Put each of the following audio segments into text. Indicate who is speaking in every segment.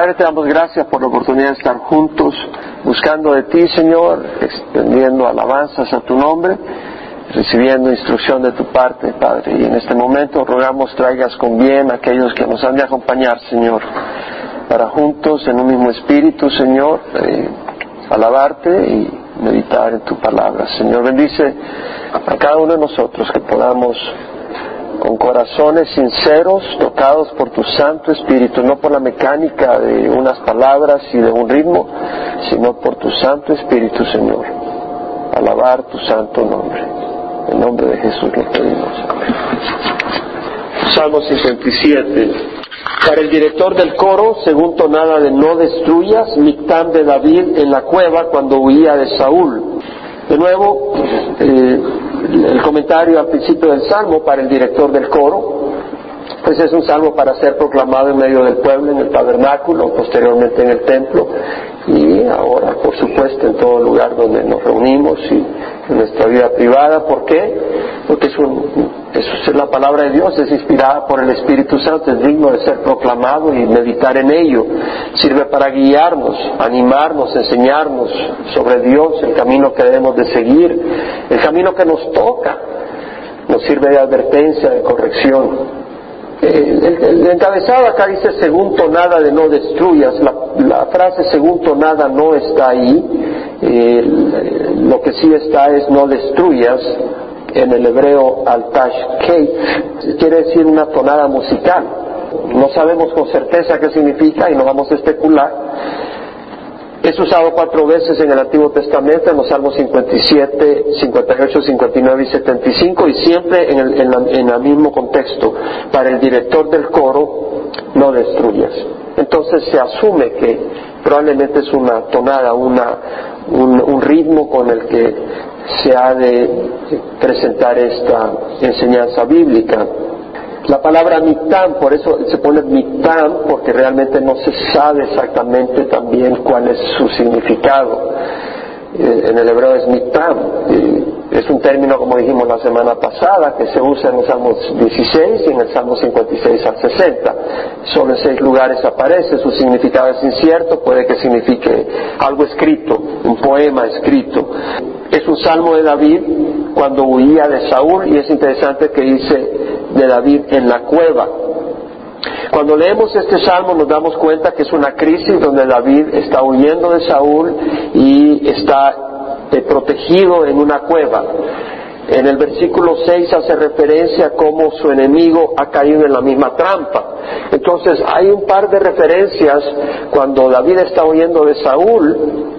Speaker 1: Padre, te damos gracias por la oportunidad de estar juntos, buscando de ti, Señor, extendiendo alabanzas a tu nombre, recibiendo instrucción de tu parte, Padre. Y en este momento rogamos traigas con bien a aquellos que nos han de acompañar, Señor, para juntos, en un mismo espíritu, Señor, eh, alabarte y meditar en tu palabra. Señor, bendice a cada uno de nosotros que podamos con corazones sinceros, tocados por tu Santo Espíritu, no por la mecánica de unas palabras y de un ritmo, sino por tu Santo Espíritu, Señor. Alabar tu santo nombre. En nombre de Jesús lo pedimos. Salmo 57. Para el director del coro, según tonada de no destruyas, Mictán de David en la cueva cuando huía de Saúl. De nuevo, eh, el comentario al principio del salmo para el director del coro, pues es un salmo para ser proclamado en medio del pueblo, en el tabernáculo, posteriormente en el templo y ahora, por supuesto, en todo lugar donde nos reunimos y en nuestra vida privada. ¿Por qué? Porque es, la palabra de Dios, es inspirada por el Espíritu Santo, es digno de ser proclamado y meditar en ello. Sirve para guiarnos, animarnos, enseñarnos sobre Dios, el camino que debemos de seguir, el camino que nos toca. Nos sirve de advertencia, de corrección el, encabezado acá dice según tonada de no destruyas, la, frase según tonada no está ahí, lo que sí está es no destruyas, en el hebreo altash kate, quiere decir una tonada musical. No sabemos con certeza qué significa y no vamos a especular, es usado cuatro veces en el Antiguo Testamento, en los Salmos 57, 58, 59 y 75, y siempre en el, mismo contexto. Para el director del coro, no destruyas. Entonces se asume que probablemente es una tonada, una, un ritmo con el que se ha de presentar esta enseñanza bíblica. La palabra mitán, por eso se pone mitán, porque realmente no se sabe exactamente también cuál es su significado. Eh, en el hebreo es mitán. Es un término, como dijimos la semana pasada, que se usa en los Salmos 16 y en el Salmo 56 al 60. Solo en seis lugares aparece, su significado es incierto, puede que signifique algo escrito, un poema escrito. Es un salmo de David cuando huía de Saúl y es interesante que dice de David en la cueva. Cuando leemos este salmo nos damos cuenta que es una crisis donde David está huyendo de Saúl y está protegido en una cueva. En el versículo 6 hace referencia a cómo su enemigo ha caído en la misma trampa. Entonces hay un par de referencias cuando David está huyendo de Saúl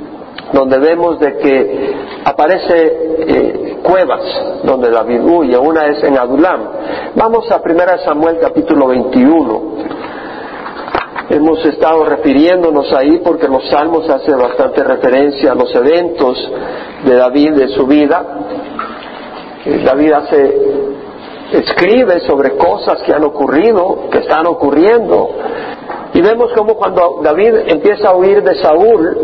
Speaker 1: donde vemos de que aparece eh, cuevas donde David huye, una es en Adulam. Vamos a 1 Samuel capítulo 21. Hemos estado refiriéndonos ahí porque los salmos hacen bastante referencia a los eventos de David, de su vida. Eh, David hace, escribe sobre cosas que han ocurrido, que están ocurriendo. Y vemos como cuando David empieza a huir de Saúl,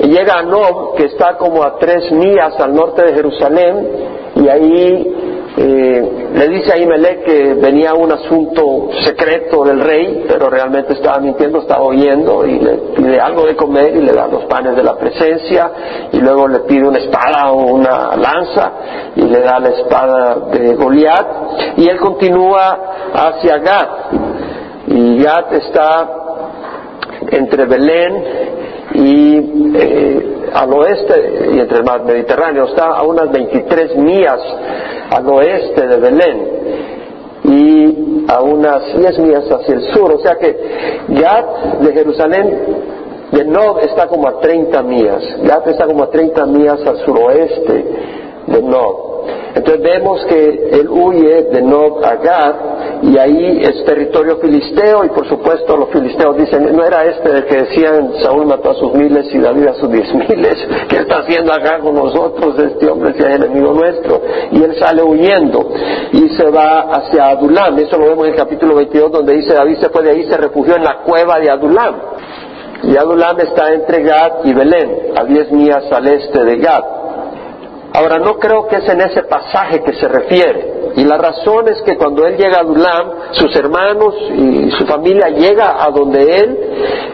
Speaker 1: llega a Nob, que está como a tres millas al norte de Jerusalén, y ahí eh, le dice a Imelec que venía un asunto secreto del rey, pero realmente estaba mintiendo, estaba oyendo y le pide algo de comer y le da los panes de la presencia y luego le pide una espada o una lanza y le da la espada de Goliat y él continúa hacia Gat. Y Gat está entre Belén y eh, al oeste y entre el mar Mediterráneo está a unas 23 millas al oeste de Belén y a unas 10 millas hacia el sur, o sea que Gad de Jerusalén de Nob está como a 30 millas, Gad está como a 30 millas al suroeste de Nob. Entonces vemos que él huye de Nob a Gad y ahí es territorio filisteo y por supuesto los filisteos dicen, no era este el que decían Saúl mató a sus miles y David a sus diez miles, ¿qué está haciendo acá con nosotros este hombre si es enemigo nuestro? Y él sale huyendo y se va hacia Adulam, eso lo vemos en el capítulo 22 donde dice David se fue de ahí, se refugió en la cueva de Adulam. Y Adulam está entre Gad y Belén, a diez millas al este de Gad. Ahora, no creo que es en ese pasaje que se refiere. Y la razón es que cuando él llega a Adulam, sus hermanos y su familia llega a donde él,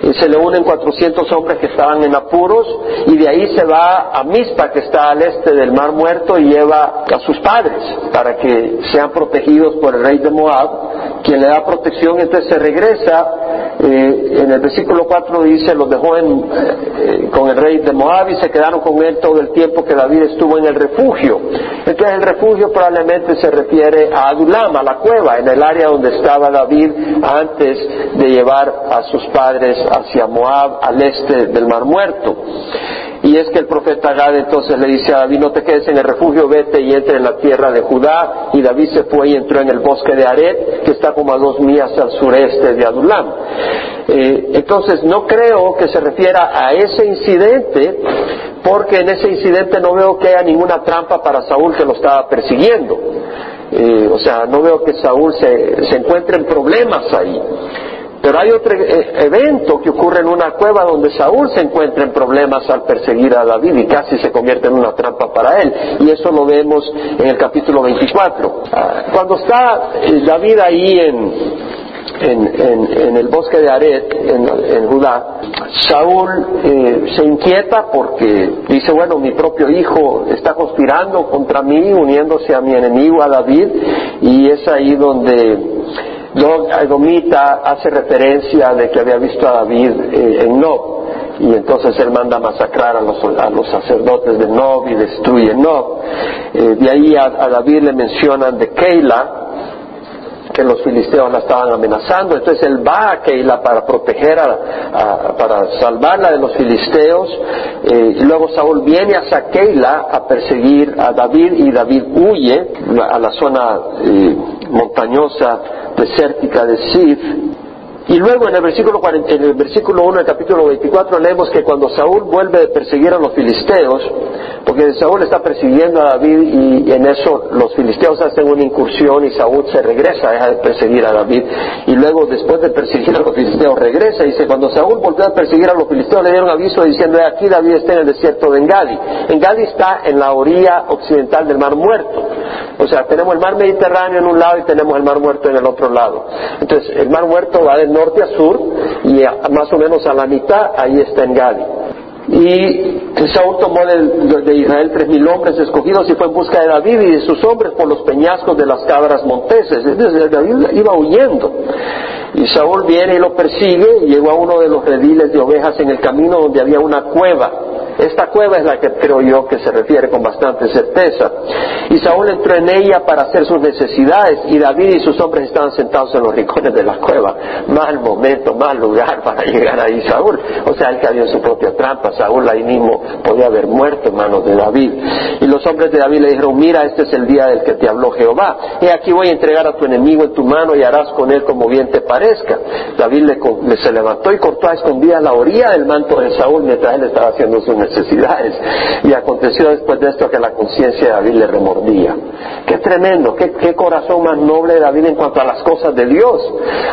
Speaker 1: y se le unen 400 hombres que estaban en apuros, y de ahí se va a Mispa, que está al este del Mar Muerto, y lleva a sus padres para que sean protegidos por el rey de Moab, quien le da protección, entonces se regresa, eh, en el versículo 4 dice, los dejó eh, con el rey de Moab y se quedaron con él todo el tiempo que David estuvo en el refugio. Entonces el refugio probablemente se refiere a Adulam, a la cueva, en el área donde estaba David antes de llevar a sus padres hacia Moab, al este del Mar Muerto. Y es que el profeta Gad entonces le dice a David, no te quedes en el refugio, vete y entre en la tierra de Judá. Y David se fue y entró en el bosque de Aret, que está como a dos millas al sureste de Adulam. Eh, entonces no creo que se refiera a ese incidente, porque en ese incidente no veo que haya ninguna trampa para Saúl que lo estaba persiguiendo. Eh, o sea, no veo que Saúl se, se encuentre en problemas ahí. Pero hay otro e-, evento que ocurre en una cueva donde Saúl se encuentra en problemas al perseguir a David y casi se convierte en una trampa para él. Y eso lo vemos en el capítulo 24. Ah, cuando está eh, David ahí en, en, el bosque de Aret, en, Judá, Saúl eh, se inquieta porque dice, bueno, mi propio hijo está conspirando contra mí, uniéndose a mi enemigo, a David, y es ahí donde Domita hace referencia de que había visto a David eh, en Nob y entonces él manda masacrar a los, a los sacerdotes de Nob y destruye Nob. Eh, de ahí a, David le mencionan de Keila, que los filisteos la estaban amenazando, entonces él va a Keila para proteger, a, para salvarla de los filisteos, eh, y luego Saúl viene hacia Keila a perseguir a David y David huye a la zona montañosa desértica de Sif. Y luego en el versículo, en el versículo 1 del capítulo 24 leemos que cuando Saúl vuelve a perseguir a los filisteos, porque Saúl está persiguiendo a David y en eso los filisteos hacen una incursión y Saúl se regresa, deja de perseguir a David. Y luego después de perseguir a los filisteos regresa y dice, cuando Saúl volvió a perseguir a los filisteos le dieron aviso diciendo, aquí David está en el desierto de Engadi. Engadi está en la orilla occidental del Mar Muerto. O sea, tenemos el mar Mediterráneo en un lado y tenemos el mar muerto en el otro lado. Entonces, el mar muerto va de norte a sur y más o menos a la mitad ahí está en Gadi. Y Saúl tomó de, Israel tres mil hombres escogidos y fue en busca de David y de sus hombres por los peñascos de las cabras monteses. David iba huyendo. Y Saúl viene y lo persigue y llegó a uno de los rediles de ovejas en el camino donde había una cueva esta cueva es la que creo yo que se refiere con bastante certeza. Y Saúl entró en ella para hacer sus necesidades y David y sus hombres estaban sentados en los rincones de la cueva. Mal momento, mal lugar para llegar ahí Saúl. O sea, él cayó en su propia trampa. Saúl ahí mismo podía haber muerto en manos de David. Y los hombres de David le dijeron, mira, este es el día del que te habló Jehová. Y aquí voy a entregar a tu enemigo en tu mano y harás con él como bien te parezca. David se levantó y cortó a escondidas la orilla del manto de Saúl mientras él estaba haciendo su necesidades. Y aconteció después de esto que la conciencia de David le remordía. Qué tremendo, qué, corazón más noble de David en cuanto a las cosas de Dios.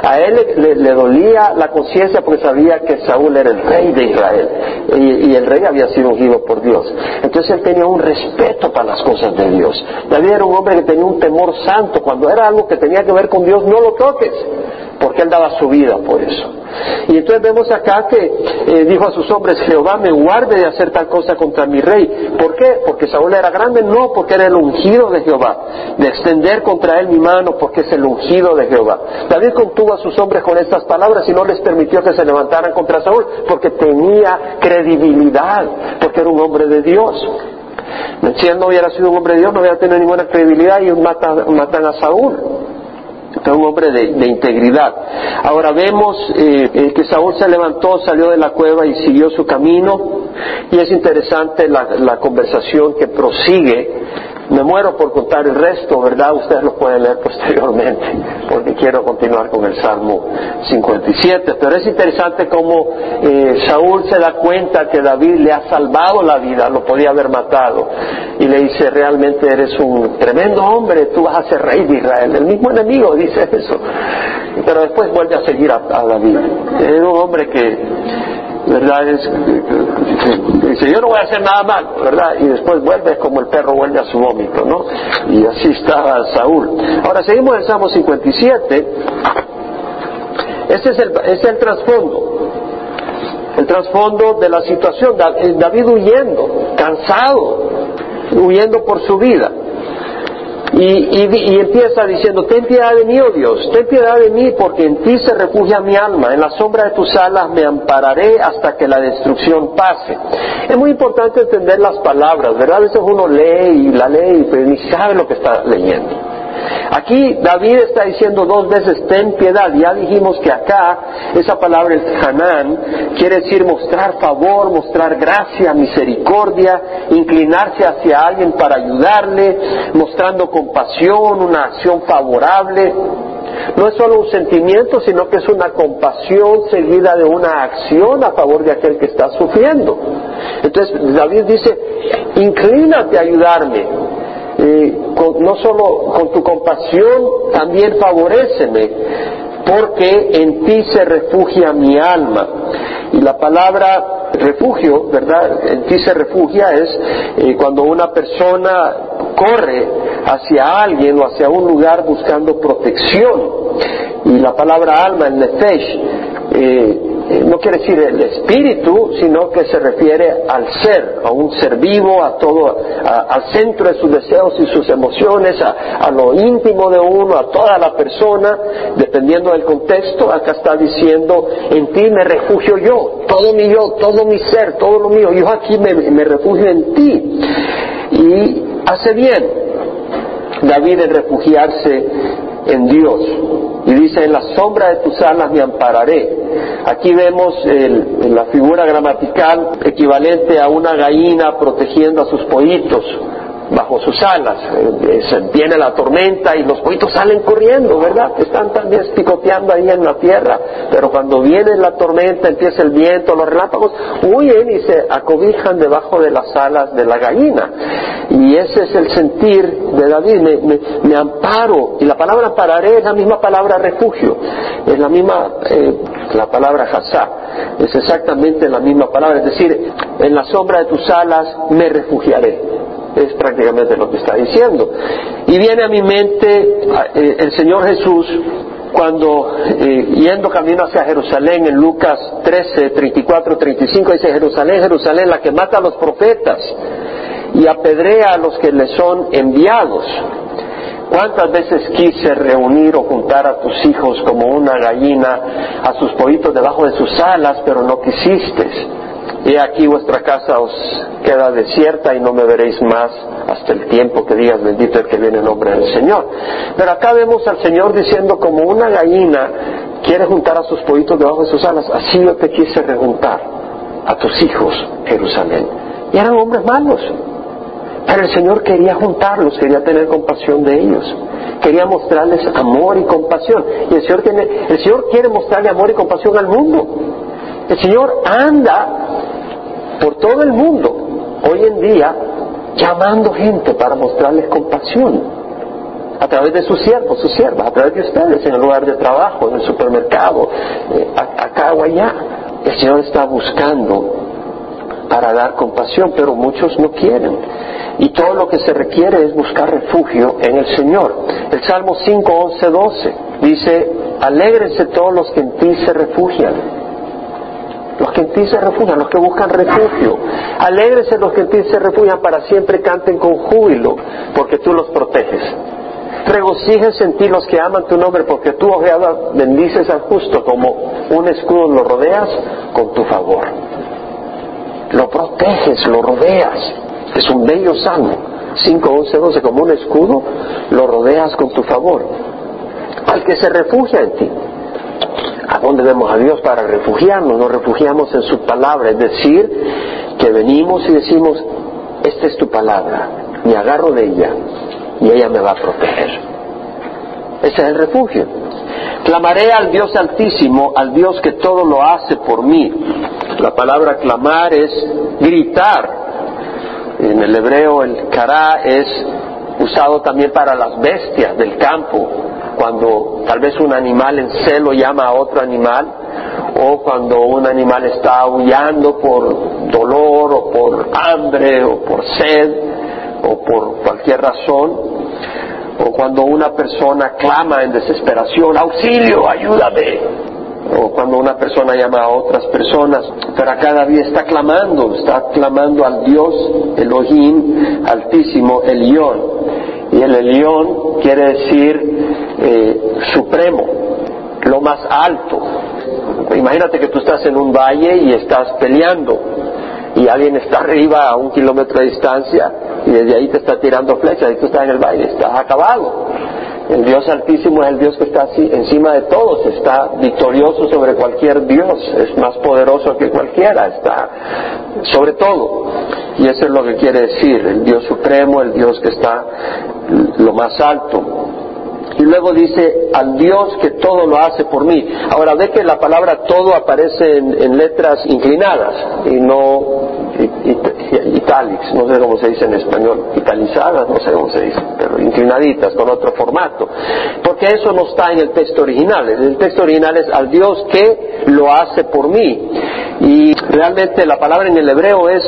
Speaker 1: A él le, dolía la conciencia porque sabía que Saúl era el rey de Israel y, y, el rey había sido ungido por Dios. Entonces él tenía un respeto para las cosas de Dios. David era un hombre que tenía un temor santo. Cuando era algo que tenía que ver con Dios, no lo toques porque él daba su vida por eso. Y entonces vemos acá que eh, dijo a sus hombres, Jehová me guarde de hacer tal cosa contra mi rey. ¿Por qué? Porque Saúl era grande, no porque era el ungido de Jehová, de extender contra él mi mano porque es el ungido de Jehová. David contuvo a sus hombres con estas palabras y no les permitió que se levantaran contra Saúl porque tenía credibilidad, porque era un hombre de Dios. Si él no hubiera sido un hombre de Dios, no hubiera tenido ninguna credibilidad y matan, matan a Saúl un hombre de, integridad. Ahora vemos eh, eh, que Saúl se levantó, salió de la cueva y siguió su camino. Y es interesante la conversación que prosigue me muero por contar el resto, ¿verdad? Ustedes lo pueden leer posteriormente, porque quiero continuar con el Salmo 57. Pero es interesante cómo eh, Saúl se da cuenta que David le ha salvado la vida, lo podía haber matado, y le dice, realmente eres un tremendo hombre, tú vas a ser rey de Israel. El mismo enemigo dice eso. Pero después vuelve a seguir a, David. Es un hombre que ¿verdad? Es, dice, yo no voy a hacer nada mal, ¿verdad? Y después vuelve como el perro vuelve a su vómito, ¿no? Y así estaba Saúl. Ahora seguimos en Salmo 57. Este es el, este es el trasfondo. El trasfondo de la situación. David huyendo, cansado, huyendo por su vida. Y, empieza diciendo, ten piedad de mí, oh Dios, ten piedad de mí, porque en ti se refugia mi alma, en la sombra de tus alas me ampararé hasta que la destrucción pase. Es muy importante entender las palabras, ¿verdad? A veces uno lee y la lee y ni sabe lo que está leyendo. Aquí David está diciendo dos veces, ten piedad. Ya dijimos que acá esa palabra, el Hanán, quiere decir mostrar favor, mostrar gracia, misericordia, inclinarse hacia alguien para ayudarle, mostrando compasión, una acción favorable. No es solo un sentimiento, sino que es una compasión seguida de una acción a favor de aquel que está sufriendo. Entonces David dice, inclínate a ayudarme, no solo con tu compasión, también favoreceme, porque en ti se refugia mi alma. Y la palabra refugio, ¿verdad? En ti se refugia es eh, cuando una persona corre hacia alguien o hacia un lugar buscando protección. Y la palabra alma, el nefesh, eh, eh, no quiere decir el espíritu, sino que se refiere al ser, a un ser vivo, a todo, al centro de sus deseos y sus emociones, a, lo íntimo de uno, a toda la persona, dependiendo del contexto. Acá está diciendo, en ti me refugio yo, todo mi yo, todo mi ser, todo lo mío. Yo aquí me, me refugio en ti. Y hace bien David en refugiarse en Dios. Y dice, en la sombra de tus alas me ampararé. Aquí vemos la figura gramatical equivalente a una gallina protegiendo a sus pollitos bajo sus alas. Eh, se viene la tormenta y los pollitos salen corriendo, ¿verdad? Están también picoteando ahí en la tierra, pero cuando viene la tormenta, empieza el viento, los relámpagos, huyen y se acobijan debajo de las alas de la gallina. Y ese es el sentir de David, me, amparo. Y la palabra ampararé es la misma palabra refugio, es la misma, eh, la palabra hasá, es exactamente la misma palabra, es decir, en la sombra de tus alas me refugiaré es prácticamente lo que está diciendo. Y viene a mi mente eh, el Señor Jesús cuando eh, yendo camino hacia Jerusalén en Lucas 13, 34, 35 dice Jerusalén, Jerusalén, la que mata a los profetas y apedrea a los que le son enviados. ¿Cuántas veces quise reunir o juntar a tus hijos como una gallina a sus pollitos debajo de sus alas, pero no quisiste? Y aquí vuestra casa os queda desierta y no me veréis más hasta el tiempo que digas bendito el que viene en nombre del Señor. Pero acá vemos al Señor diciendo como una gallina quiere juntar a sus pollitos debajo de sus alas, así yo te quise rejuntar a tus hijos, Jerusalén. Y eran hombres malos. Pero el Señor quería juntarlos, quería tener compasión de ellos, quería mostrarles amor y compasión. Y el Señor, tiene, el Señor quiere mostrarle amor y compasión al mundo. El Señor anda por todo el mundo hoy en día llamando gente para mostrarles compasión a través de sus siervos, sus siervas, a través de ustedes en el lugar de trabajo, en el supermercado, eh, acá o allá. El Señor está buscando para dar compasión, pero muchos no quieren. Y todo lo que se requiere es buscar refugio en el Señor. El Salmo 5, 11, 12 dice, alégrense todos los que en ti se refugian los que en ti se refugian, los que buscan refugio. Alégrese los que en ti se refugian para siempre canten con júbilo, porque tú los proteges. Regocíjense en ti los que aman tu nombre, porque tú, ojeada, bendices al justo, como un escudo lo rodeas con tu favor. Lo proteges, lo rodeas. Es un bello salmo. 5, 11, 12, como un escudo, lo rodeas con tu favor. Al que se refugia en ti. ¿A dónde vemos a Dios para refugiarnos? Nos refugiamos en su palabra, es decir, que venimos y decimos, esta es tu palabra, me agarro de ella y ella me va a proteger. Ese es el refugio. Clamaré al Dios altísimo, al Dios que todo lo hace por mí. La palabra clamar es gritar. En el hebreo el kará es usado también para las bestias del campo, cuando tal vez un animal en celo llama a otro animal, o cuando un animal está aullando por dolor o por hambre o por sed o por cualquier razón, o cuando una persona clama en desesperación, auxilio, ayúdame, o cuando una persona llama a otras personas, pero cada día está clamando, está clamando al Dios Elohim altísimo, Elión. Y el Elión quiere decir eh, supremo, lo más alto. Imagínate que tú estás en un valle y estás peleando y alguien está arriba a un kilómetro de distancia y desde ahí te está tirando flechas y tú estás en el valle, estás acabado. El Dios Altísimo es el Dios que está así, encima de todos, está victorioso sobre cualquier Dios, es más poderoso que cualquiera, está sobre todo. Y eso es lo que quiere decir, el Dios Supremo, el Dios que está lo más alto. Y luego dice, al Dios que todo lo hace por mí. Ahora ve que la palabra todo aparece en, letras inclinadas y no italics, no sé cómo se dice en español, italizadas, no sé cómo se dice, pero inclinaditas con otro formato. Porque eso no está en el texto original. El texto original es al Dios que lo hace por mí. Y realmente la palabra en el hebreo es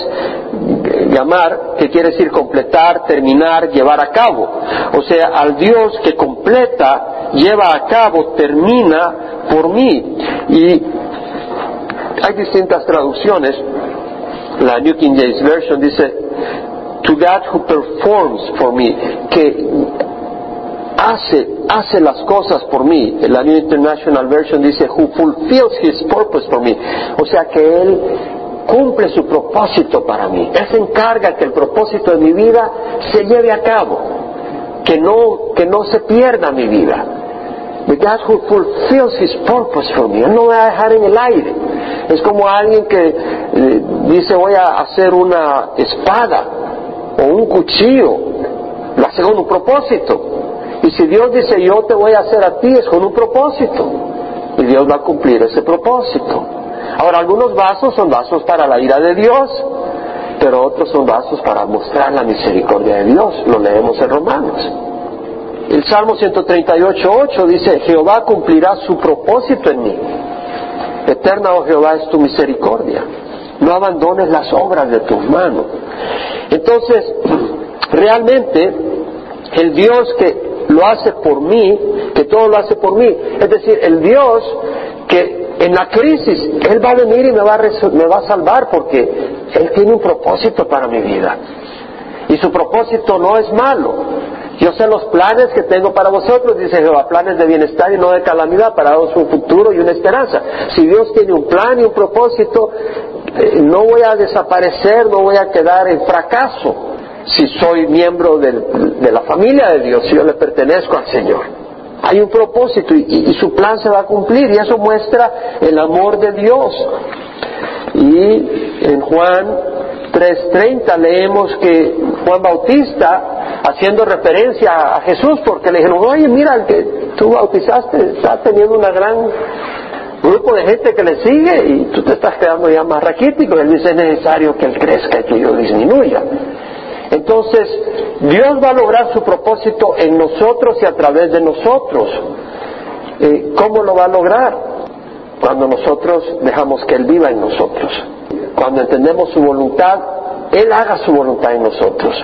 Speaker 1: llamar, que quiere decir completar, terminar, llevar a cabo. O sea, al Dios que completa, lleva a cabo, termina por mí. Y hay distintas traducciones. La New King James Version dice, to God who performs for me, que hace, hace las cosas por mí. La New International Version dice, who fulfills his purpose for me. O sea que Él cumple su propósito para mí. Él se encarga que el propósito de mi vida se lleve a cabo, que no, que no se pierda mi vida. The God who fulfills his purpose for me. Él no va a dejar en el aire. Es como alguien que eh, dice voy a hacer una espada o un cuchillo. Lo hace con un propósito. Y si Dios dice yo te voy a hacer a ti es con un propósito. Y Dios va a cumplir ese propósito. Ahora, algunos vasos son vasos para la ira de Dios, pero otros son vasos para mostrar la misericordia de Dios. Lo leemos en Romanos. El Salmo 138.8 dice, Jehová cumplirá su propósito en mí. Eterna, oh Jehová, es tu misericordia. No abandones las obras de tus manos. Entonces, realmente, el Dios que lo hace por mí, que todo lo hace por mí, es decir, el Dios que en la crisis, Él va a venir y me va a, me va a salvar porque Él tiene un propósito para mi vida. Y su propósito no es malo. Yo sé los planes que tengo para vosotros, dice Jehová, planes de bienestar y no de calamidad, para daros un futuro y una esperanza. Si Dios tiene un plan y un propósito, eh, no voy a desaparecer, no voy a quedar en fracaso si soy miembro de la familia de Dios, si yo le pertenezco al Señor hay un propósito y, su plan se va a cumplir y eso muestra el amor de Dios. Y en Juan 3.30 leemos que Juan Bautista, haciendo referencia a Jesús, porque le dijeron, oye, mira, el que tú bautizaste está teniendo un gran grupo de gente que le sigue y tú te estás quedando ya más raquítico. Él dice, es necesario que él crezca y que yo disminuya. Entonces, Dios va a lograr su propósito en nosotros y a través de nosotros. Eh, ¿Cómo lo va a lograr? Cuando nosotros dejamos que Él viva en nosotros. Cuando entendemos su voluntad, Él haga su voluntad en nosotros.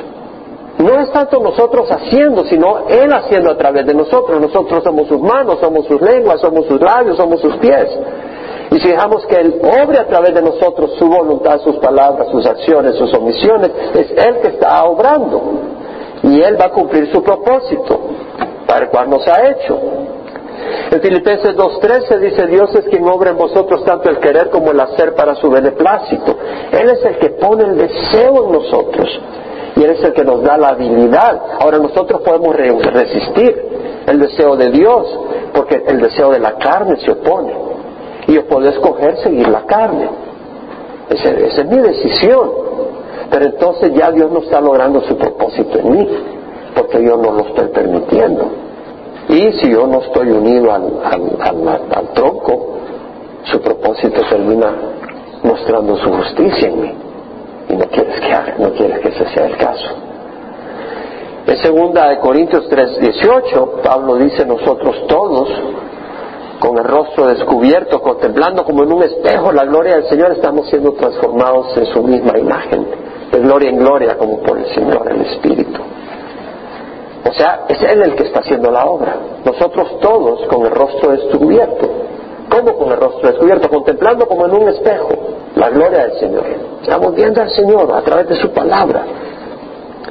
Speaker 1: No es tanto nosotros haciendo, sino Él haciendo a través de nosotros. Nosotros somos sus manos, somos sus lenguas, somos sus labios, somos sus pies. Y si dejamos que Él obre a través de nosotros su voluntad, sus palabras, sus acciones, sus omisiones, es Él que está obrando. Y Él va a cumplir su propósito para el cual nos ha hecho. En Filipenses 2.13 dice, Dios es quien obra en vosotros tanto el querer como el hacer para su beneplácito. Él es el que pone el deseo en nosotros y Él es el que nos da la habilidad. Ahora nosotros podemos resistir el deseo de Dios porque el deseo de la carne se opone y yo puedo escoger seguir la carne. Esa, es mi decisión. Pero entonces ya Dios no está logrando su propósito en mí, porque yo no lo estoy permitiendo. Y si yo no estoy unido al, al, tronco, su propósito termina mostrando su justicia en mí. Y no quieres que no quieres que ese sea el caso. En segunda de Corintios 3:18, Pablo dice nosotros todos con el rostro descubierto, contemplando como en un espejo la gloria del Señor, estamos siendo transformados en su misma imagen, de gloria en gloria, como por el Señor, el Espíritu. O sea, es Él el que está haciendo la obra. Nosotros todos con el rostro descubierto. ¿Cómo con el rostro descubierto? Contemplando como en un espejo la gloria del Señor. Estamos viendo al Señor a través de su palabra.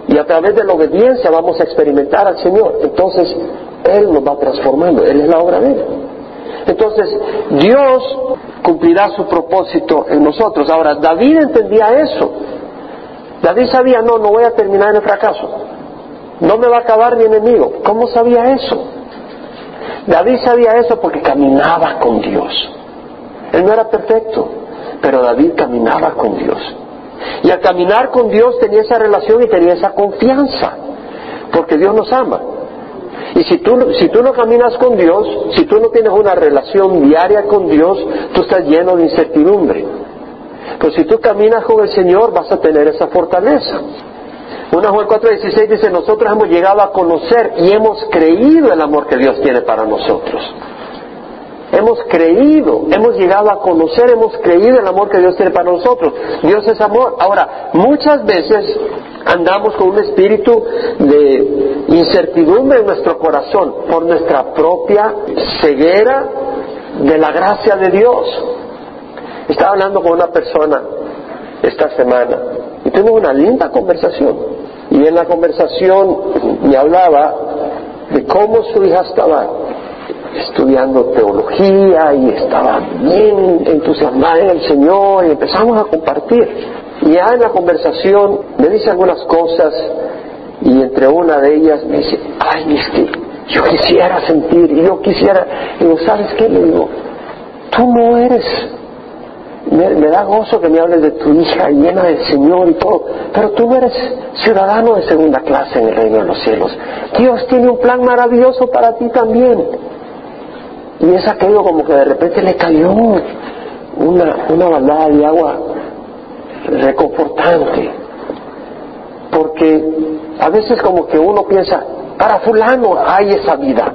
Speaker 1: Y a través de la obediencia vamos a experimentar al Señor. Entonces, Él nos va transformando. Él es la obra de Él. Entonces, Dios cumplirá su propósito en nosotros. Ahora, David entendía eso. David sabía, no, no voy a terminar en el fracaso. No me va a acabar mi enemigo. ¿Cómo sabía eso? David sabía eso porque caminaba con Dios. Él no era perfecto, pero David caminaba con Dios. Y al caminar con Dios tenía esa relación y tenía esa confianza, porque Dios nos ama. Y si tú, si tú no caminas con Dios, si tú no tienes una relación diaria con Dios, tú estás lleno de incertidumbre. Pero si tú caminas con el Señor, vas a tener esa fortaleza. 1 Juan 4:16 dice, nosotros hemos llegado a conocer y hemos creído el amor que Dios tiene para nosotros. Hemos creído, hemos llegado a conocer, hemos creído el amor que Dios tiene para nosotros. Dios es amor. Ahora, muchas veces andamos con un espíritu de incertidumbre en nuestro corazón por nuestra propia ceguera de la gracia de Dios. Estaba hablando con una persona esta semana y tuvimos una linda conversación. Y en la conversación me hablaba de cómo su hija estaba estudiando teología y estaba bien entusiasmada en el Señor y empezamos a compartir. Y ya en la conversación me dice algunas cosas y entre una de ellas me dice, ay, Misty, yo quisiera sentir, y yo quisiera, y digo, ¿sabes qué? Le digo, tú no eres me, da gozo que me hables de tu hija llena del Señor y todo, pero tú no eres ciudadano de segunda clase en el reino de los cielos. Dios tiene un plan maravilloso para ti también. Y es aquello como que de repente le cayó una, una balada de agua reconfortante. Porque a veces como que uno piensa, para fulano hay esa vida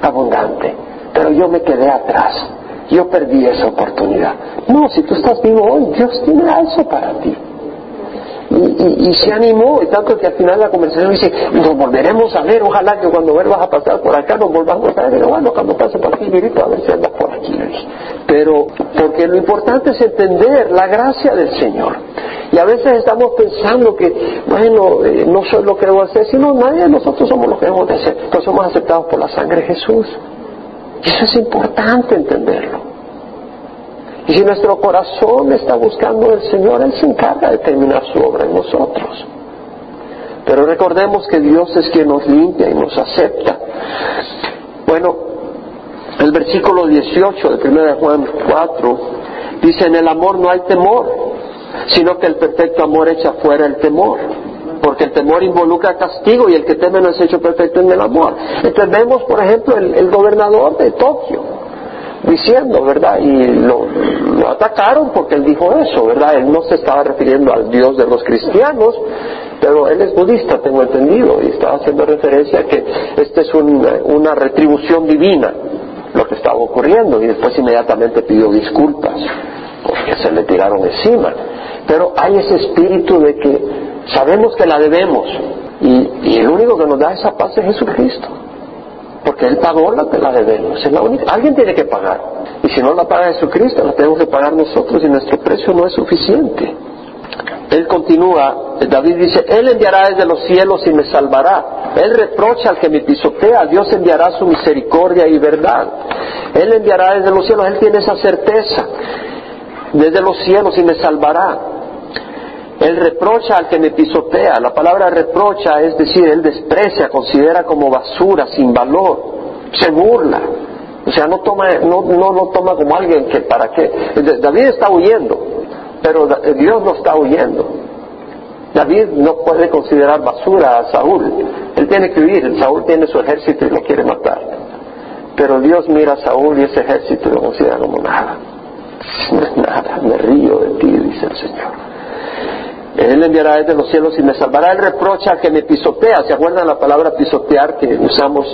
Speaker 1: abundante, pero yo me quedé atrás yo perdí esa oportunidad. No, si tú estás vivo hoy, Dios tiene eso para ti. Y, se animó, y tanto que al final la conversación dice, nos volveremos a ver, ojalá que cuando vuelvas a pasar por acá nos volvamos a ver, pero bueno, cuando pase por aquí, a ver si andas por aquí. Pero, porque lo importante es entender la gracia del Señor. Y a veces estamos pensando que, bueno, eh, no soy lo que debo hacer, sino nadie de nosotros somos lo que debemos de hacer, pues somos aceptados por la sangre de Jesús. Eso es importante entenderlo. Y si nuestro corazón está buscando al Señor, Él se encarga de terminar su obra en nosotros. Pero recordemos que Dios es quien nos limpia y nos acepta. Bueno, el versículo 18 de 1 Juan 4 dice, en el amor no hay temor, sino que el perfecto amor echa fuera el temor porque el temor involucra castigo y el que teme no es hecho perfecto en el amor. Entonces vemos, por ejemplo, el, gobernador de Tokio diciendo, ¿verdad? Y lo, atacaron porque él dijo eso, ¿verdad? Él no se estaba refiriendo al Dios de los cristianos, pero él es budista, tengo entendido, y estaba haciendo referencia a que esta es una retribución divina, lo que estaba ocurriendo, y después inmediatamente pidió disculpas, porque se le tiraron encima. Pero hay ese espíritu de que Sabemos que la debemos y, el único que nos da esa paz es Jesucristo. Porque Él pagó la que la debemos. Es la única. Alguien tiene que pagar. Y si no la paga Jesucristo, la tenemos que pagar nosotros y nuestro precio no es suficiente. Él continúa, David dice, Él enviará desde los cielos y me salvará. Él reprocha al que me pisotea, Dios enviará su misericordia y verdad. Él enviará desde los cielos, Él tiene esa certeza. Desde los cielos y me salvará. Él reprocha al que me pisotea. La palabra reprocha es decir, él desprecia, considera como basura, sin valor, se burla. O sea, no toma, no, no lo toma como alguien que para qué. David está huyendo, pero Dios no está huyendo. David no puede considerar basura a Saúl. Él tiene que huir. Saúl tiene su ejército y lo quiere matar. Pero Dios mira a Saúl y ese ejército lo considera como nada. No es nada. Me río de ti, dice el Señor. Él enviará desde los cielos y me salvará. Él reprocha al que me pisotea. ¿Se acuerdan la palabra pisotear que usamos,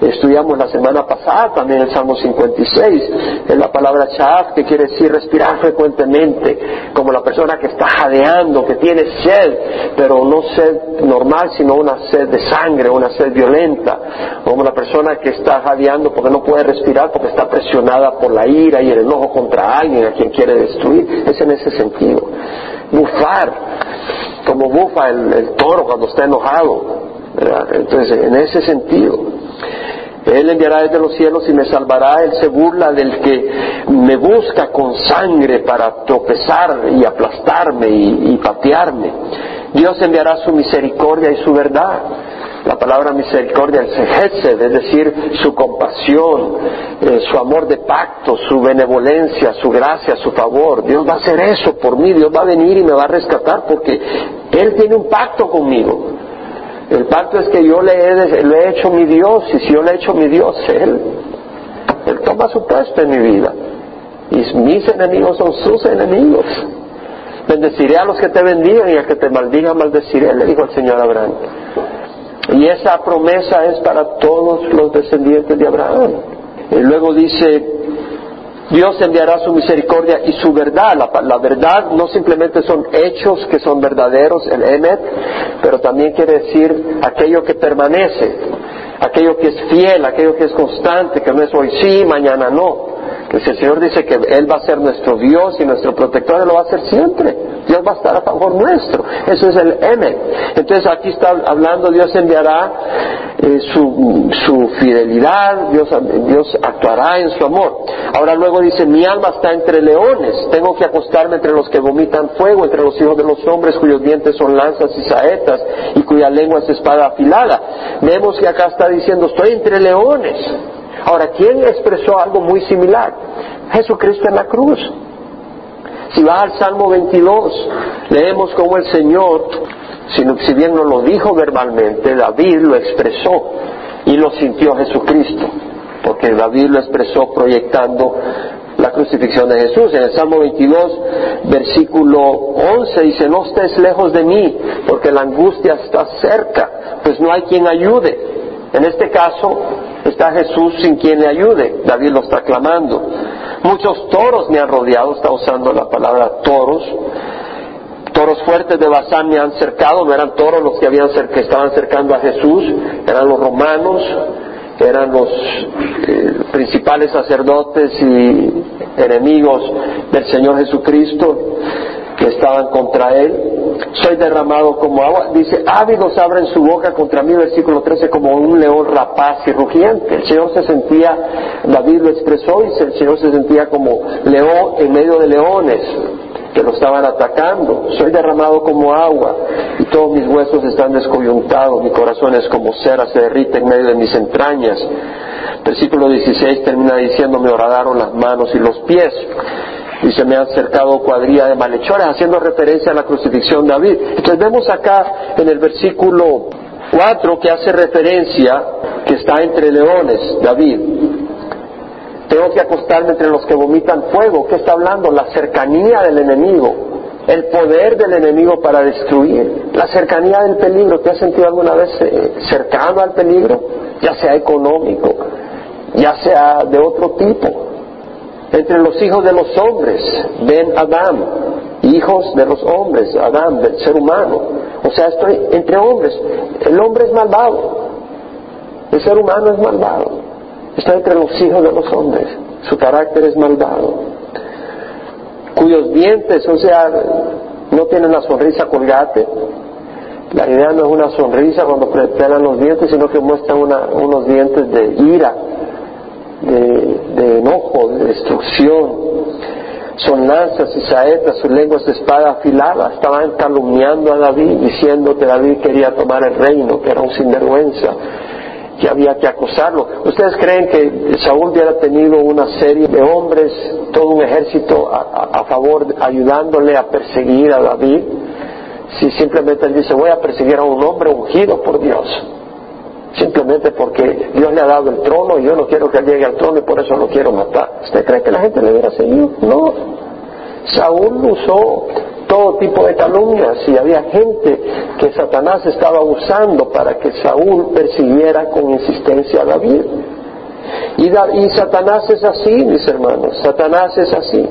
Speaker 1: estudiamos la semana pasada también el Salmo 56? Es la palabra chaaf que quiere decir respirar frecuentemente, como la persona que está jadeando, que tiene sed, pero no sed normal, sino una sed de sangre, una sed violenta. Como la persona que está jadeando porque no puede respirar porque está presionada por la ira y el enojo contra alguien a quien quiere destruir. Es en ese sentido bufar, como bufa el, toro cuando está enojado. Entonces, en ese sentido, Él enviará desde los cielos y me salvará. Él se burla del que me busca con sangre para tropezar y aplastarme y patearme. Dios enviará su misericordia y su verdad. La palabra misericordia es es decir, su compasión, eh, su amor de pacto, su benevolencia, su gracia, su favor. Dios va a hacer eso por mí, Dios va a venir y me va a rescatar porque Él tiene un pacto conmigo. El pacto es que yo le he, hecho mi Dios y si yo le he hecho mi Dios, Él, Él toma su puesto en mi vida. Y mis enemigos son sus enemigos. Bendeciré a los que te bendigan y a que te maldigan maldeciré, le dijo el Señor Abraham. Y esa promesa es para todos los descendientes de Abraham. Y luego dice, Dios enviará su misericordia y su verdad. La, verdad no simplemente son hechos que son verdaderos, el Emet, pero también quiere decir aquello que permanece, aquello que es fiel, aquello que es constante, que no es hoy sí, mañana no. Que si el Señor dice que Él va a ser nuestro Dios y nuestro protector, Él lo va a hacer siempre. Dios va a estar a favor nuestro. Eso es el M. Entonces aquí está hablando, Dios enviará eh, su, su, fidelidad, Dios, Dios actuará en su amor. Ahora luego dice, mi alma está entre leones, tengo que acostarme entre los que vomitan fuego, entre los hijos de los hombres cuyos dientes son lanzas y saetas y cuya lengua es espada afilada. Vemos que acá está diciendo, estoy entre leones. Ahora, ¿quién expresó algo muy similar? Jesucristo en la cruz. Si va al Salmo 22, leemos cómo el Señor, si, bien no lo dijo verbalmente, David lo expresó y lo sintió Jesucristo, porque David lo expresó proyectando la crucifixión de Jesús. En el Salmo 22, versículo 11 dice, no estés lejos de mí, porque la angustia está cerca, pues no hay quien ayude. En este caso está Jesús sin quien le ayude. David lo está clamando. Muchos toros me han rodeado, está usando la palabra toros. Toros fuertes de Bazán me han cercado, no eran toros los que, habían, estaban cercando a Jesús, eran los romanos, eran los eh, principales sacerdotes y enemigos del Señor Jesucristo que estaban contra él soy derramado como agua. Dice, ávidos abren su boca contra mí, versículo 13, como un león rapaz y rugiente. El Señor se sentía, David lo expresó, y el Señor se sentía como león en medio de leones que lo estaban atacando. Soy derramado como agua y todos mis huesos están descoyuntados, mi corazón es como cera, se derrite en medio de mis entrañas. Versículo 16 termina diciendo, me horadaron las manos y los pies y se me ha acercado cuadrilla de malhechores, haciendo referencia a la crucifixión de David. Entonces vemos acá en el versículo 4 que hace referencia que está entre leones, David. Tengo que acostarme entre los que vomitan fuego. ¿Qué está hablando? La cercanía del enemigo, el poder del enemigo para destruir, la cercanía del peligro. ¿Te has sentido alguna vez eh, cercano al peligro? Ya sea económico, ya sea de otro tipo entre los hijos de los hombres, ven Adán, hijos de los hombres, Adán, del ser humano. O sea, estoy entre hombres. El hombre es malvado, el ser humano es malvado. Está entre los hijos de los hombres, su carácter es malvado. Cuyos dientes, o sea, no tienen una sonrisa colgate. La idea no es una sonrisa cuando pelan los dientes, sino que muestran unos dientes de ira, de, enojo, de destrucción. Son lanzas y saetas, su lengua es espada afilada. Estaban calumniando a David, diciendo que David quería tomar el reino, que era un sinvergüenza, que había que acosarlo. ¿Ustedes creen que Saúl hubiera tenido una serie de hombres, todo un ejército a, a favor, ayudándole a perseguir a David? Si simplemente él dice, voy a perseguir a un hombre ungido por Dios simplemente porque Dios le ha dado el trono y yo no quiero que él llegue al trono y por eso lo quiero matar. ¿Usted cree que la gente le hubiera seguido? No. Saúl usó todo tipo de calumnias y había gente que Satanás estaba usando para que Saúl persiguiera con insistencia a David. Y, y Satanás es así, mis hermanos, Satanás es así.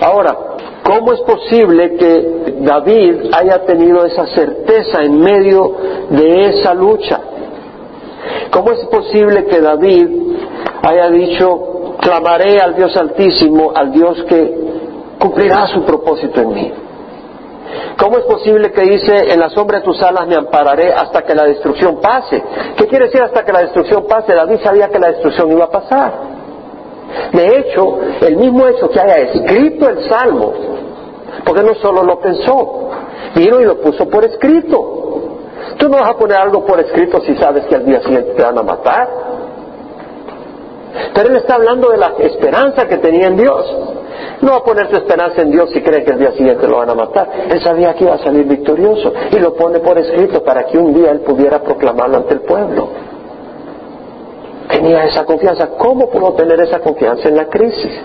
Speaker 1: Ahora, ¿cómo es posible que David haya tenido esa certeza en medio de esa lucha? ¿Cómo es posible que David haya dicho, clamaré al Dios Altísimo, al Dios que cumplirá su propósito en mí? ¿Cómo es posible que dice, en la sombra de tus alas me ampararé hasta que la destrucción pase? ¿Qué quiere decir hasta que la destrucción pase? David sabía que la destrucción iba a pasar. De hecho, el mismo hecho que haya escrito el Salmo, porque no solo lo pensó, vino y lo puso por escrito. Tú no vas a poner algo por escrito si sabes que al día siguiente te van a matar. Pero él está hablando de la esperanza que tenía en Dios. No va a poner su esperanza en Dios si cree que el día siguiente lo van a matar. Él sabía que iba a salir victorioso y lo pone por escrito para que un día él pudiera proclamarlo ante el pueblo. Tenía esa confianza. ¿Cómo pudo tener esa confianza en la crisis?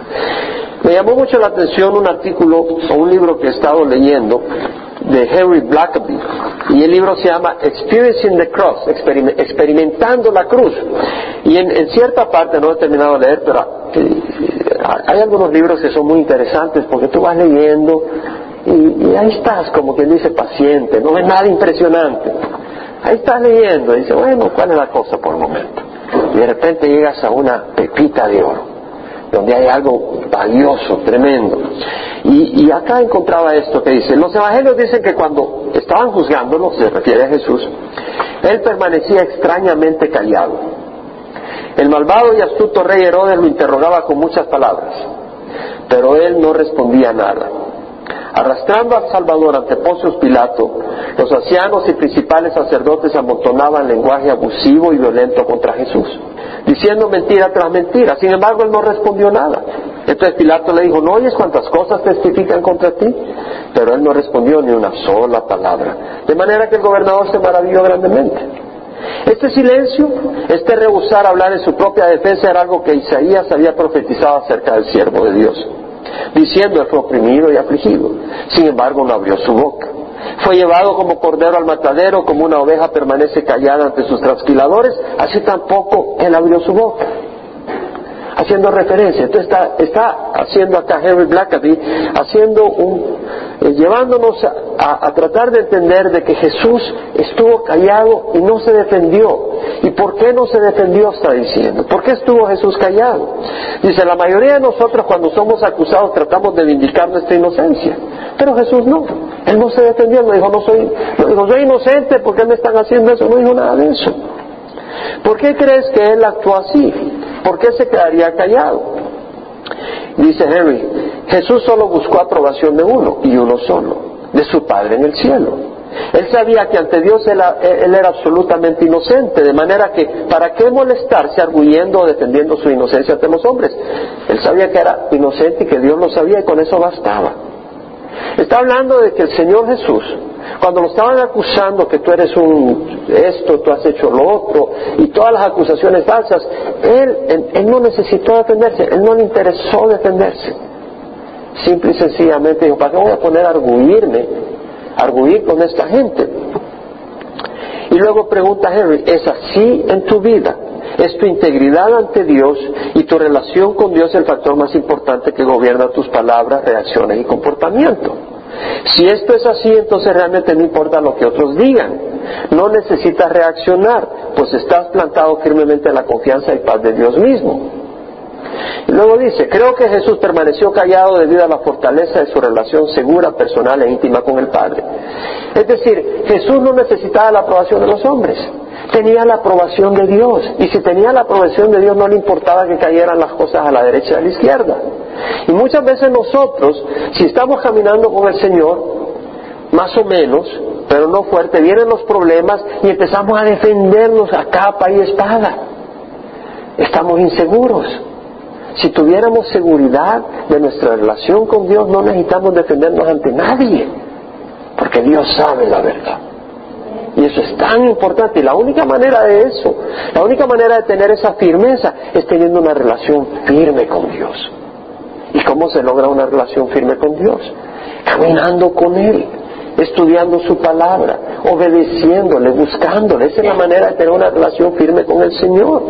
Speaker 1: Me llamó mucho la atención un artículo o un libro que he estado leyendo de Henry Blackaby y el libro se llama Experiencing the Cross, experimentando la cruz. Y en, cierta parte, no he terminado de leer, pero eh, hay algunos libros que son muy interesantes porque tú vas leyendo y, ahí estás, como quien dice, paciente, no es nada impresionante. Ahí estás leyendo y dices, bueno, ¿cuál es la cosa por el momento? Y de repente llegas a una pepita de oro donde hay algo valioso, tremendo. Y, acá encontraba esto que dice, los evangelios dicen que cuando estaban juzgándolo, se refiere a Jesús, él permanecía extrañamente callado. El malvado y astuto rey Herodes lo interrogaba con muchas palabras, pero él no respondía nada. Arrastrando al Salvador ante Poncio Pilato, los ancianos y principales sacerdotes amontonaban lenguaje abusivo y violento contra Jesús diciendo mentira tras mentira. Sin embargo, él no respondió nada. Entonces Pilato le dijo, ¿no oyes cuántas cosas testifican contra ti? Pero él no respondió ni una sola palabra. De manera que el gobernador se maravilló grandemente. Este silencio, este rehusar hablar en su propia defensa era algo que Isaías había profetizado acerca del siervo de Dios, diciendo fue oprimido y afligido. Sin embargo, no abrió su boca. Fue llevado como cordero al matadero, como una oveja permanece callada ante sus trasquiladores, así tampoco él abrió su boca. Haciendo referencia, entonces está, está haciendo acá Henry Blackaby, haciendo un, eh, llevándonos a, tratar de entender de que Jesús estuvo callado y no se defendió. ¿Y por qué no se defendió? Está diciendo. ¿Por qué estuvo Jesús callado? Dice, la mayoría de nosotros cuando somos acusados tratamos de vindicar nuestra inocencia, pero Jesús no. Él no se defendió, no dijo, no soy, no soy inocente, ¿por qué me están haciendo eso? No dijo nada de eso. ¿Por qué crees que él actuó así? ¿Por qué se quedaría callado? Dice Henry, Jesús solo buscó aprobación de uno y uno solo, de su Padre en el cielo. Él sabía que ante Dios él, era absolutamente inocente, de manera que ¿para qué molestarse arguyendo o defendiendo su inocencia ante los hombres? Él sabía que era inocente y que Dios lo sabía y con eso bastaba. Está hablando de que el Señor Jesús, cuando lo estaban acusando que tú eres un esto, tú has hecho lo otro, y todas las acusaciones falsas, él, él no necesitó defenderse, él no le interesó defenderse. Simple y sencillamente dijo, ¿para qué voy a poner a arguirme, arguir con esta gente? Y luego pregunta Henry, ¿es así en tu vida? ¿Es tu integridad ante Dios y tu relación con Dios el factor más importante que gobierna tus palabras, reacciones y comportamiento? Si esto es así, entonces realmente no importa lo que otros digan. No necesitas reaccionar, pues estás plantado firmemente en la confianza y paz de Dios mismo. Y luego dice, creo que Jesús permaneció callado debido a la fortaleza de su relación segura, personal e íntima con el Padre. Es decir, Jesús no necesitaba la aprobación de los hombres, tenía la aprobación de Dios. Y si tenía la aprobación de Dios no le importaba que cayeran las cosas a la derecha y a la izquierda. Y muchas veces nosotros, si estamos caminando con el Señor, más o menos, pero no fuerte, vienen los problemas y empezamos a defendernos a capa y espada. Estamos inseguros. Si tuviéramos seguridad de nuestra relación con Dios, no necesitamos defendernos ante nadie, porque Dios sabe la verdad. Y eso es tan importante. Y la única manera de eso, la única manera de tener esa firmeza es teniendo una relación firme con Dios. ¿Y cómo se logra una relación firme con Dios? caminando con Él, estudiando su palabra, obedeciéndole, buscándole. Esa es la manera de tener una relación firme con el Señor.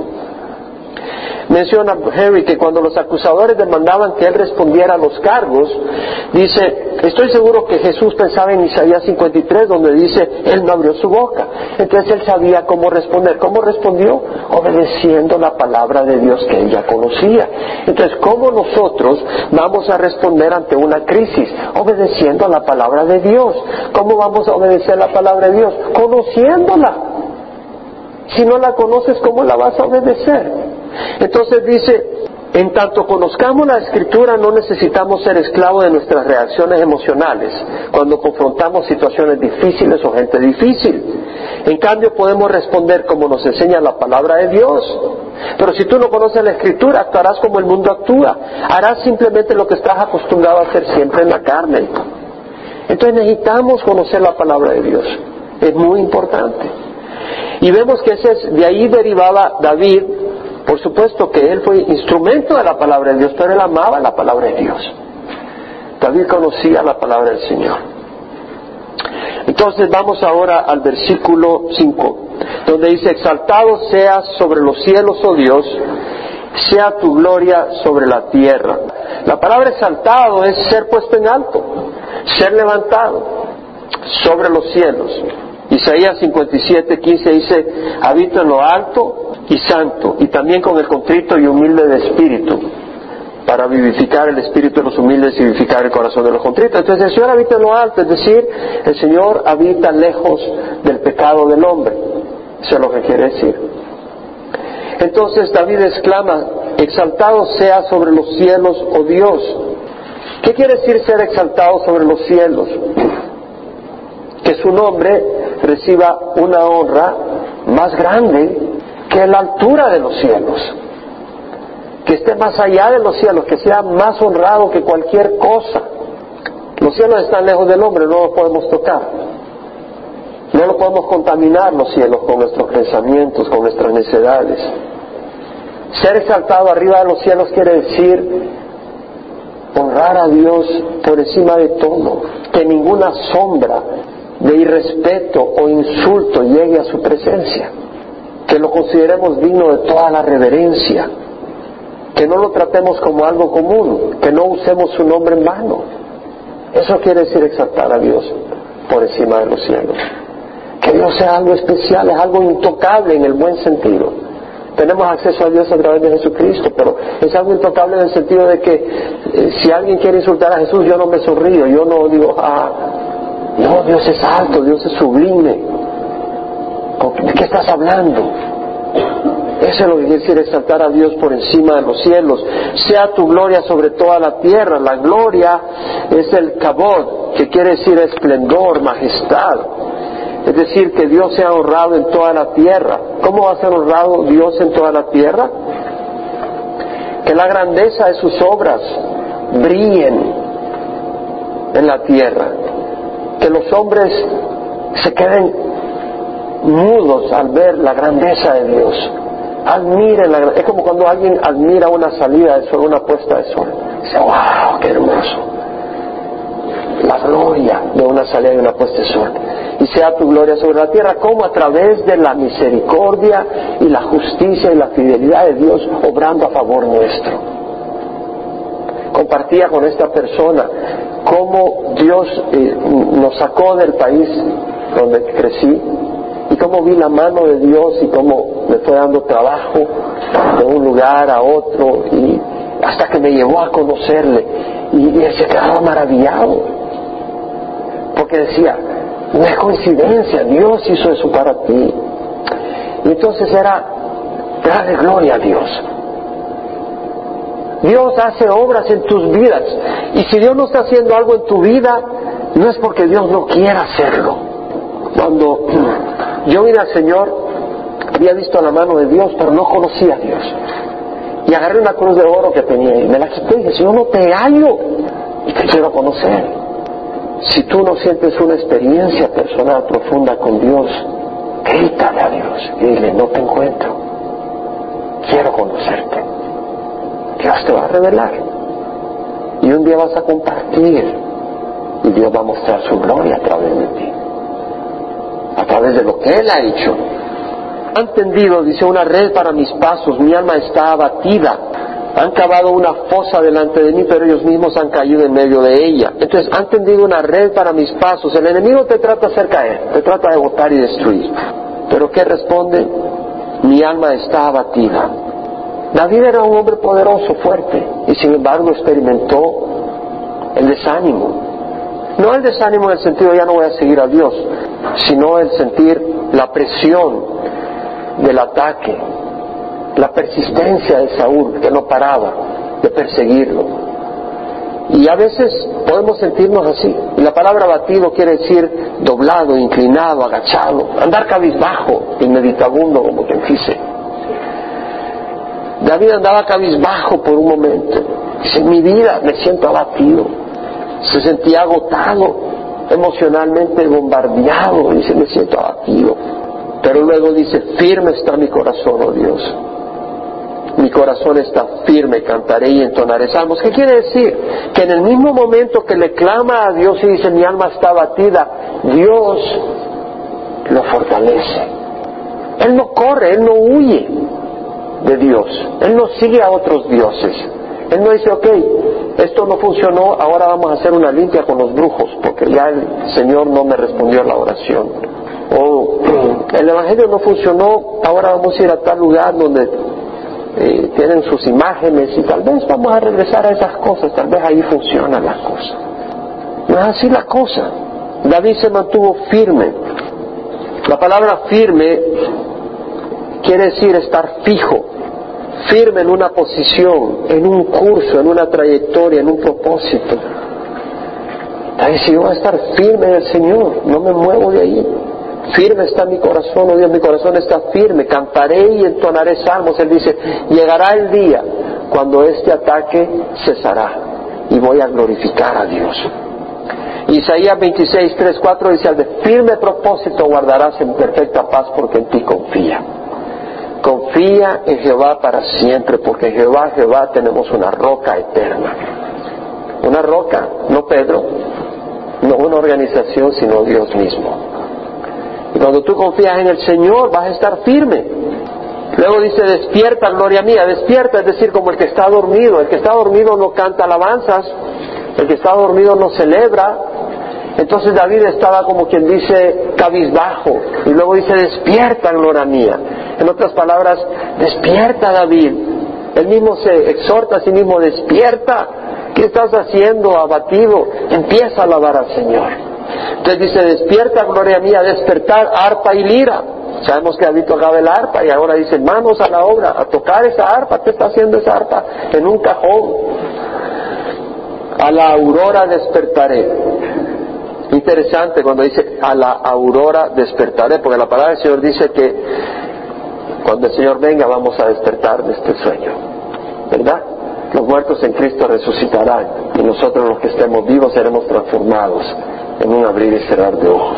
Speaker 1: Menciona Harry que cuando los acusadores demandaban que él respondiera a los cargos, dice, estoy seguro que Jesús pensaba en Isaías 53 donde dice, él no abrió su boca. Entonces él sabía cómo responder. ¿Cómo respondió? Obedeciendo la palabra de Dios que él ya conocía. Entonces, ¿cómo nosotros vamos a responder ante una crisis? Obedeciendo la palabra de Dios. ¿Cómo vamos a obedecer la palabra de Dios? Conociéndola. Si no la conoces, ¿cómo la vas a obedecer? Entonces dice, en tanto conozcamos la escritura no necesitamos ser esclavos de nuestras reacciones emocionales cuando confrontamos situaciones difíciles o gente difícil. En cambio podemos responder como nos enseña la palabra de Dios. Pero si tú no conoces la escritura, actuarás como el mundo actúa. Harás simplemente lo que estás acostumbrado a hacer siempre en la carne. Entonces necesitamos conocer la palabra de Dios. Es muy importante. Y vemos que es, de ahí derivaba David por supuesto que él fue instrumento de la palabra de Dios, pero él amaba la palabra de Dios. David conocía la palabra del Señor. Entonces vamos ahora al versículo 5, donde dice, exaltado seas sobre los cielos, oh Dios, sea tu gloria sobre la tierra. La palabra exaltado es ser puesto en alto, ser levantado sobre los cielos. Isaías 57, 15 dice, habito en lo alto y santo, y también con el contrito y humilde de espíritu, para vivificar el espíritu de los humildes y vivificar el corazón de los contritos. Entonces el Señor habita en lo alto, es decir, el Señor habita lejos del pecado del hombre. Eso es lo que quiere decir. Entonces David exclama, exaltado sea sobre los cielos, oh Dios. ¿Qué quiere decir ser exaltado sobre los cielos? Que su nombre reciba una honra más grande que la altura de los cielos, que esté más allá de los cielos, que sea más honrado que cualquier cosa. Los cielos están lejos del hombre, no los podemos tocar. No lo podemos contaminar los cielos con nuestros pensamientos, con nuestras necesidades. Ser exaltado arriba de los cielos quiere decir honrar a Dios por encima de todo, que ninguna sombra de irrespeto o insulto llegue a su presencia que lo consideremos digno de toda la reverencia, que no lo tratemos como algo común, que no usemos su nombre en vano. Eso quiere decir exaltar a Dios por encima de los cielos. Que Dios sea algo especial, es algo intocable en el buen sentido. Tenemos acceso a Dios a través de Jesucristo, pero es algo intocable en el sentido de que eh, si alguien quiere insultar a Jesús, yo no me sonrío, yo no digo, ah, no, Dios es alto, Dios es sublime. ¿De qué estás hablando? Eso es lo que quiere decir exaltar a Dios por encima de los cielos. Sea tu gloria sobre toda la tierra. La gloria es el cabod, que quiere decir esplendor, majestad. Es decir, que Dios sea honrado en toda la tierra. ¿Cómo va a ser honrado Dios en toda la tierra? Que la grandeza de sus obras brillen en la tierra. Que los hombres se queden mudos al ver la grandeza de Dios. Admiren la Es como cuando alguien admira una salida de sol, una puesta de sol. Dice, wow, qué hermoso. La gloria de una salida y una puesta de sol. Y sea tu gloria sobre la tierra, como a través de la misericordia y la justicia y la fidelidad de Dios obrando a favor nuestro. Compartía con esta persona cómo Dios eh, nos sacó del país donde crecí y cómo vi la mano de Dios y cómo me fue dando trabajo de un lugar a otro y hasta que me llevó a conocerle. Y, él se quedaba maravillado porque decía no es coincidencia Dios hizo eso para ti y entonces era darle gloria a Dios Dios hace obras en tus vidas y si Dios no está haciendo algo en tu vida no es porque Dios no quiera hacerlo cuando yo vine al Señor, había visto la mano de Dios, pero no conocía a Dios. Y agarré una cruz de oro que tenía y me la quité y dije, Señor, no te hallo y te quiero conocer. Si tú no sientes una experiencia personal profunda con Dios, grítale a Dios y dile, no te encuentro. Quiero conocerte. Dios te va a revelar. Y un día vas a compartir y Dios va a mostrar su gloria a través de ti, a través de lo que Él ha hecho. Han tendido, dice, una red para mis pasos, mi alma está abatida. Han cavado una fosa delante de mí, pero ellos mismos han caído en medio de ella. Entonces han tendido una red para mis pasos. El enemigo te trata de hacer caer, te trata de botar y destruir. Pero ¿qué responde? Mi alma está abatida. David era un hombre poderoso, fuerte, y sin embargo experimentó el desánimo. No el desánimo en el sentido ya no voy a seguir a Dios, sino el sentir la presión del ataque, la persistencia de Saúl que no paraba de perseguirlo. Y a veces podemos sentirnos así. Y la palabra batido quiere decir doblado, inclinado, agachado, andar cabizbajo y meditabundo, como quien dice. David andaba cabizbajo por un momento. Dice, mi vida me siento abatido. Se sentía agotado, emocionalmente bombardeado. Dice, me siento abatido. Pero luego dice, firme está mi corazón, oh Dios. Mi corazón está firme, cantaré y entonaré salmos. ¿Qué quiere decir? Que en el mismo momento que le clama a Dios y dice, mi alma está abatida, Dios lo fortalece. Él no corre, Él no huye de Dios. Él no sigue a otros dioses. Él no dice, ok, esto no funcionó, ahora vamos a hacer una limpia con los brujos, porque ya el Señor no me respondió a la oración. O el Evangelio no funcionó, ahora vamos a ir a tal lugar donde eh, tienen sus imágenes y tal vez vamos a regresar a esas cosas, tal vez ahí funcionan las cosas. No es así la cosa. David se mantuvo firme. La palabra firme quiere decir estar fijo, firme en una posición, en un curso, en una trayectoria, en un propósito. Ahí si yo voy a estar firme en el Señor, no me muevo de ahí. Firme está mi corazón, oh Dios, mi corazón está firme, cantaré y entonaré salmos. Él dice, llegará el día cuando este ataque cesará y voy a glorificar a Dios. Isaías 26, 3, 4 dice, al de firme propósito guardarás en perfecta paz porque en ti confía. Confía en Jehová para siempre, porque Jehová, Jehová tenemos una roca eterna. Una roca, no Pedro, no una organización, sino Dios mismo. Y cuando tú confías en el Señor, vas a estar firme. Luego dice, despierta, gloria mía, despierta, es decir, como el que está dormido. El que está dormido no canta alabanzas, el que está dormido no celebra. Entonces David estaba como quien dice cabizbajo. Y luego dice, despierta, gloria mía. En otras palabras, despierta David. Él mismo se exhorta a sí mismo, despierta. ¿Qué estás haciendo, abatido? Empieza a alabar al Señor. Entonces dice, despierta, gloria mía, despertar arpa y lira. Sabemos que David tocaba el arpa y ahora dice, manos a la obra, a tocar esa arpa. ¿Qué está haciendo esa arpa? En un cajón. A la aurora despertaré. Interesante cuando dice, a la aurora despertaré, porque la palabra del Señor dice que cuando el Señor venga vamos a despertar de este sueño. ¿Verdad? Los muertos en Cristo resucitarán y nosotros los que estemos vivos seremos transformados en un abrir y cerrar de ojos.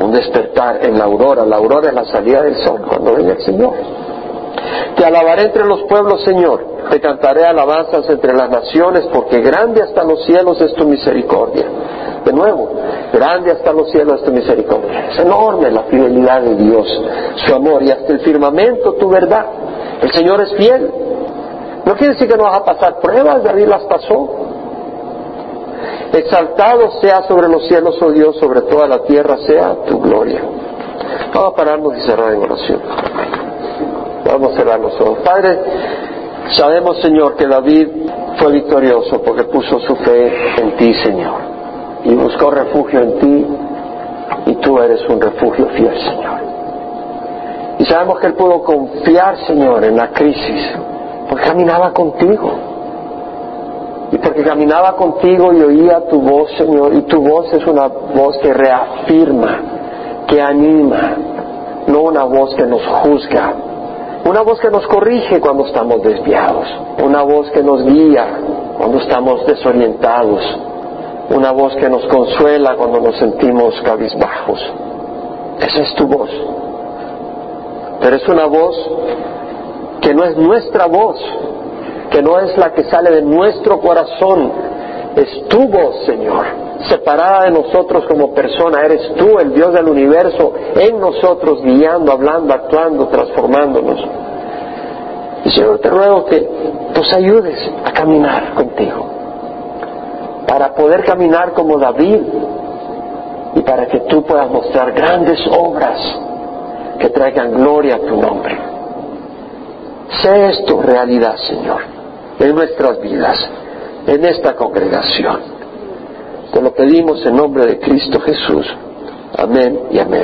Speaker 1: Un despertar en la aurora. La aurora es la salida del sol cuando venga el Señor. Te alabaré entre los pueblos, Señor. Te cantaré alabanzas entre las naciones, porque grande hasta los cielos es tu misericordia. De nuevo, grande hasta los cielos es tu misericordia. Es enorme la fidelidad de Dios, su amor, y hasta el firmamento tu verdad. El Señor es fiel. No quiere decir que no vas a pasar pruebas, David las pasó. Exaltado sea sobre los cielos, oh Dios, sobre toda la tierra sea tu gloria. Vamos a pararnos y cerrar en oración. Vamos a cerrar los ojos. Padre, sabemos, Señor, que David fue victorioso porque puso su fe en ti, Señor. Y buscó refugio en ti y tú eres un refugio fiel, Señor. Y sabemos que él pudo confiar, Señor, en la crisis, porque caminaba contigo. Y porque caminaba contigo y oía tu voz, Señor, y tu voz es una voz que reafirma, que anima, no una voz que nos juzga, una voz que nos corrige cuando estamos desviados, una voz que nos guía cuando estamos desorientados, una voz que nos consuela cuando nos sentimos cabizbajos. Esa es tu voz. Pero es una voz que no es nuestra voz, que no es la que sale de nuestro corazón, es tu voz, Señor. Separada de nosotros como persona, eres tú, el Dios del universo, en nosotros, guiando, hablando, actuando, transformándonos. Y Señor, te ruego que nos ayudes a caminar contigo, para poder caminar como David y para que tú puedas mostrar grandes obras que traigan gloria a tu nombre. Sé esto realidad, Señor, en nuestras vidas, en esta congregación. Te lo pedimos en nombre de Cristo Jesús. Amén y amén.